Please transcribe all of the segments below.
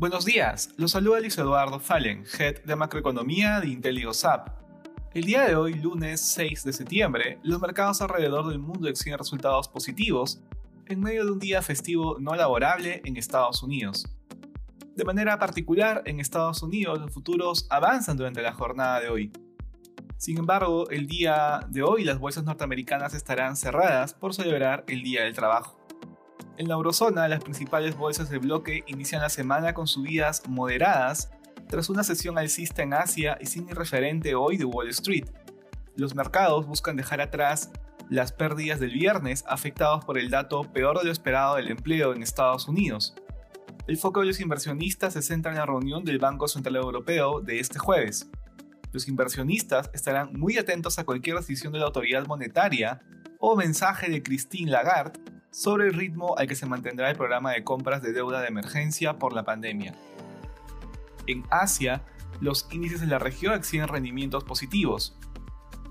Buenos días, los saluda Luis Eduardo Fallen, Head de Macroeconomía de IntelliGoSap. El día de hoy, lunes 6 de septiembre, los mercados alrededor del mundo exigen resultados positivos en medio de un día festivo no laborable en Estados Unidos. De manera particular, en Estados Unidos los futuros avanzan durante la jornada de hoy. Sin embargo, el día de hoy las bolsas norteamericanas estarán cerradas por celebrar el Día del Trabajo. En la eurozona, las principales bolsas del bloque inician la semana con subidas moderadas tras una sesión alcista en Asia y sin referente hoy de Wall Street. Los mercados buscan dejar atrás las pérdidas del viernes afectados por el dato peor de lo esperado del empleo en Estados Unidos. El foco de los inversionistas se centra en la reunión del Banco Central Europeo de este jueves. Los inversionistas estarán muy atentos a cualquier decisión de la autoridad monetaria o mensaje de Christine Lagarde sobre el ritmo al que se mantendrá el programa de compras de deuda de emergencia por la pandemia. En Asia, los índices de la región exhiben rendimientos positivos.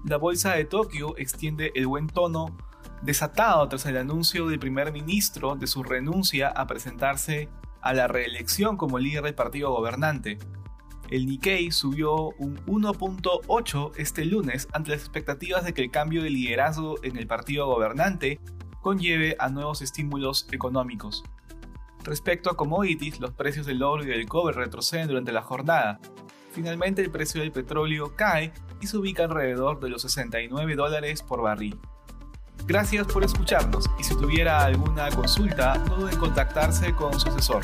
La bolsa de Tokio extiende el buen tono desatado tras el anuncio del primer ministro de su renuncia a presentarse a la reelección como líder del partido gobernante. El Nikkei subió un 1.8 este lunes ante las expectativas de que el cambio de liderazgo en el partido gobernante conlleve a nuevos estímulos económicos. Respecto a commodities, los precios del oro y del cobre retroceden durante la jornada. Finalmente el precio del petróleo cae y se ubica alrededor de los 69 dólares por barril. Gracias por escucharnos y si tuviera alguna consulta, no duden en contactarse con su asesor.